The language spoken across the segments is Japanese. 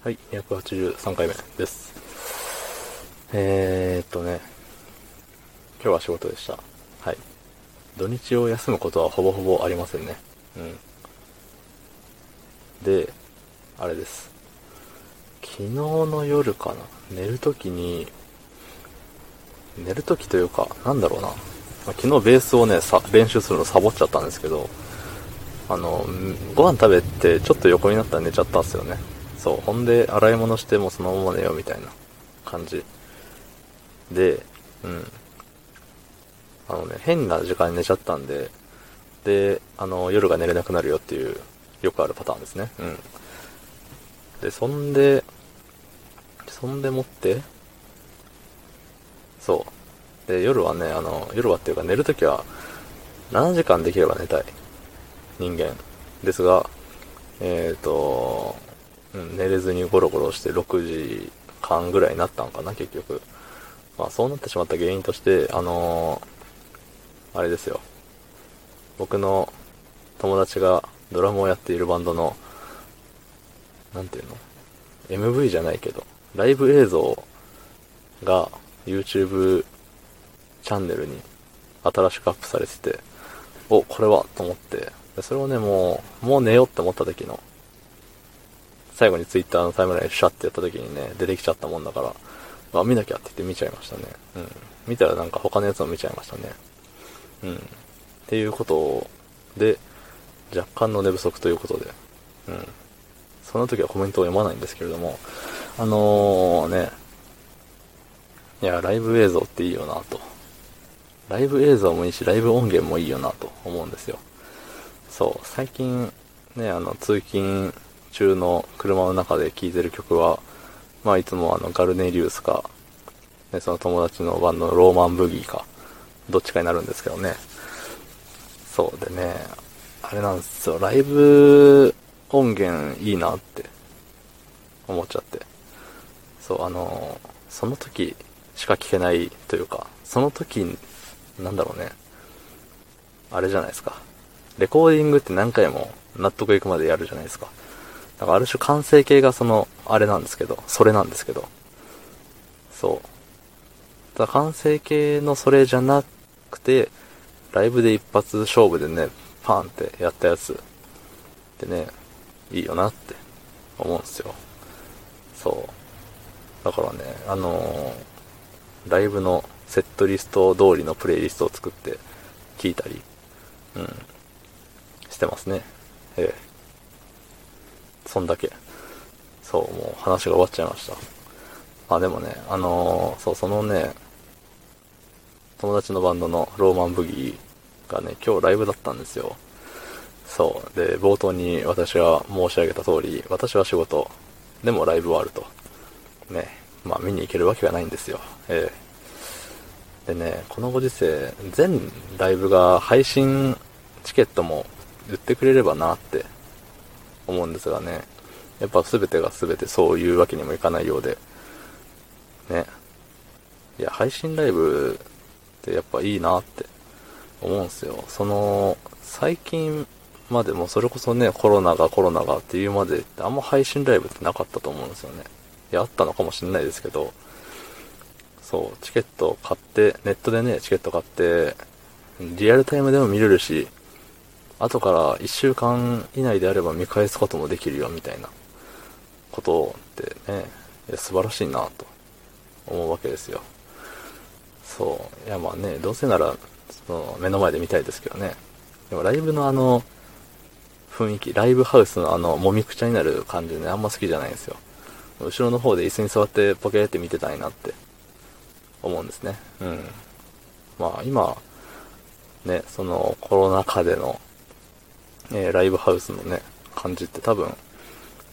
はい、283回目です。えーっとね、今日は仕事でした。はい。土日を休むことはほぼほぼありませんね。うん。で、あれです。昨日の夜かな、寝るときに、寝るときというか、なんだろうな。昨日ベースをね、さ、練習するのサボっちゃったんですけど、あの、ご飯食べてちょっと横になったら寝ちゃったんですよね。そう。ほんで、洗い物してもそのまま寝ようみたいな感じ。で、うん。あのね、変な時間に寝ちゃったんで、で、あの、夜が寝れなくなるよっていう、よくあるパターンですね。うん。で、そんで、そんでもって、そう。で、夜はね、あの、夜はっていうか寝るときは、7時間できれば寝たい人間ですが、えっ、と、うん、寝れずにゴロゴロして6時間ぐらいになったのかな、結局。まあ、そうなってしまった原因として、あのーあれですよ。僕の友達がドラムをやっているバンドの、なんていうの ?MV じゃないけど、ライブ映像が YouTube チャンネルに新しくアップされてて、お、これはと思って、それをね、もう、もう寝ようって思った時の、最後に Twitter のタイムラインシャッてやった時にね、出てきちゃったもんだから、あ、見なきゃって言って見ちゃいましたね。うん。見たらなんか他のやつも見ちゃいましたね。うん。っていうことで、若干の寝不足ということで、うん。その時はコメントを読まないんですけれども、あのー、ね、いや、ライブ映像っていいよなと。ライブ映像もいいし、ライブ音源もいいよなと思うんですよ。そう、最近、ね、あの、通勤中の車の中で聴いてる曲は、まあ、いつもあの、ガルネリウスか、ね、その友達のバンドのローマンブギーか、どっちかになるんですけどね。そうでね、あれなんですよ、ライブ音源いいなって思っちゃって。そう、あの、その時しか聞けないというか、その時、なんだろうね、あれじゃないですか。レコーディングって何回も納得いくまでやるじゃないですか。だからある種完成形がその、あれなんですけど、それなんですけど。そう。ただ完成形のそれじゃなくて、ライブで一発勝負でね、パーンってやったやつってね、いいよなって思うんですよ。そう。だからね、あのーライブのセットリスト通りのプレイリストを作って聴いたり、うん、してますね。ええ。そんだけ。そう、もう話が終わっちゃいました。まあでもね、あのーそう、そのね、友達のバンドのローマンブギーがね、今日ライブだったんですよ。そう。で、冒頭に私は申し上げた通り、私は仕事、でもライブはあると。ね、まあ見に行けるわけがないんですよ。ええでね、このご時世、全ライブが配信チケットも売ってくれればなって思うんですがね、やっぱ全てが全てそういうわけにもいかないようで、ね。いや、配信ライブってやっぱいいなって思うんすよ。その、最近までもそれこそね、コロナがコロナがっていうまでってあんま配信ライブってなかったと思うんですよね。いや、あったのかもしれないですけど、そう、チケット買って、ネットでね、チケット買って、リアルタイムでも見れるし、後から1週間以内であれば見返すこともできるよ、みたいなことってね、素晴らしいなと思うわけですよ。そう。いや、まあね、どうせなら、その、目の前で見たいですけどね。でもライブのあの、雰囲気、ライブハウスのあの、もみくちゃになる感じね、あんま好きじゃないんですよ。後ろの方で椅子に座ってポケーって見てたいなって思うんですね。うん。まあ今、ね、そのコロナ禍での、えーライブハウスのね、感じって多分、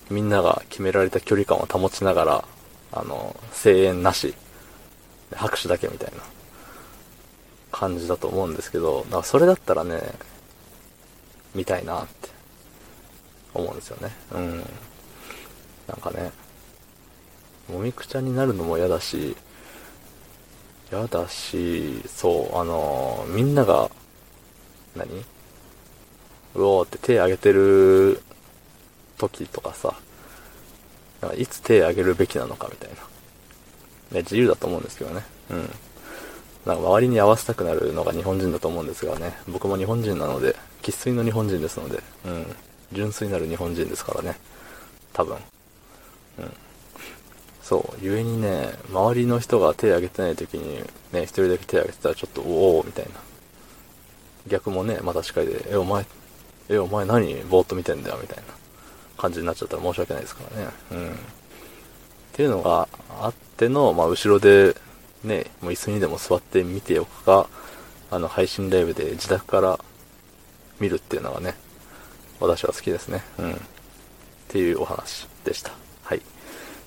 みんなが決められた距離感を保ちながら、あの、声援なし、拍手だけみたいな感じだと思うんですけど、だからそれだったらね、見たいなって思うんですよね。うん。なんかね、もみくちゃになるのも嫌だし、嫌だし、そう、あのみんなが、何？うおーって手挙げてる時とかさ、いつ手挙げるべきなのかみたいな。ね、自由だと思うんですけどね。うん。なんか周りに合わせたくなるのが日本人だと思うんですがね。僕も日本人なので、生粋の日本人ですので、うん。純粋なる日本人ですからね。多分。うん。そう、故にね、周りの人が手挙げてない時に、ね、一人だけ手挙げてたらちょっと、おおみたいな。逆もね、また近いで、え、お前、え、お前何ぼーっと見てんだよ、みたいな感じになっちゃったら申し訳ないですからね。うん。っていうのがあっての、まあ、後ろで、ね、もう椅子にでも座って見ておくか、あの、配信ライブで自宅から見るっていうのがね、私は好きですね。うん。っていうお話でした。はい。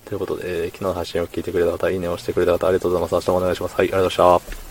ということで、えー、昨日の配信を聞いてくれた方、いいねをしてくれた方、ありがとうございます。明日もお願いします。はい、ありがとうございました。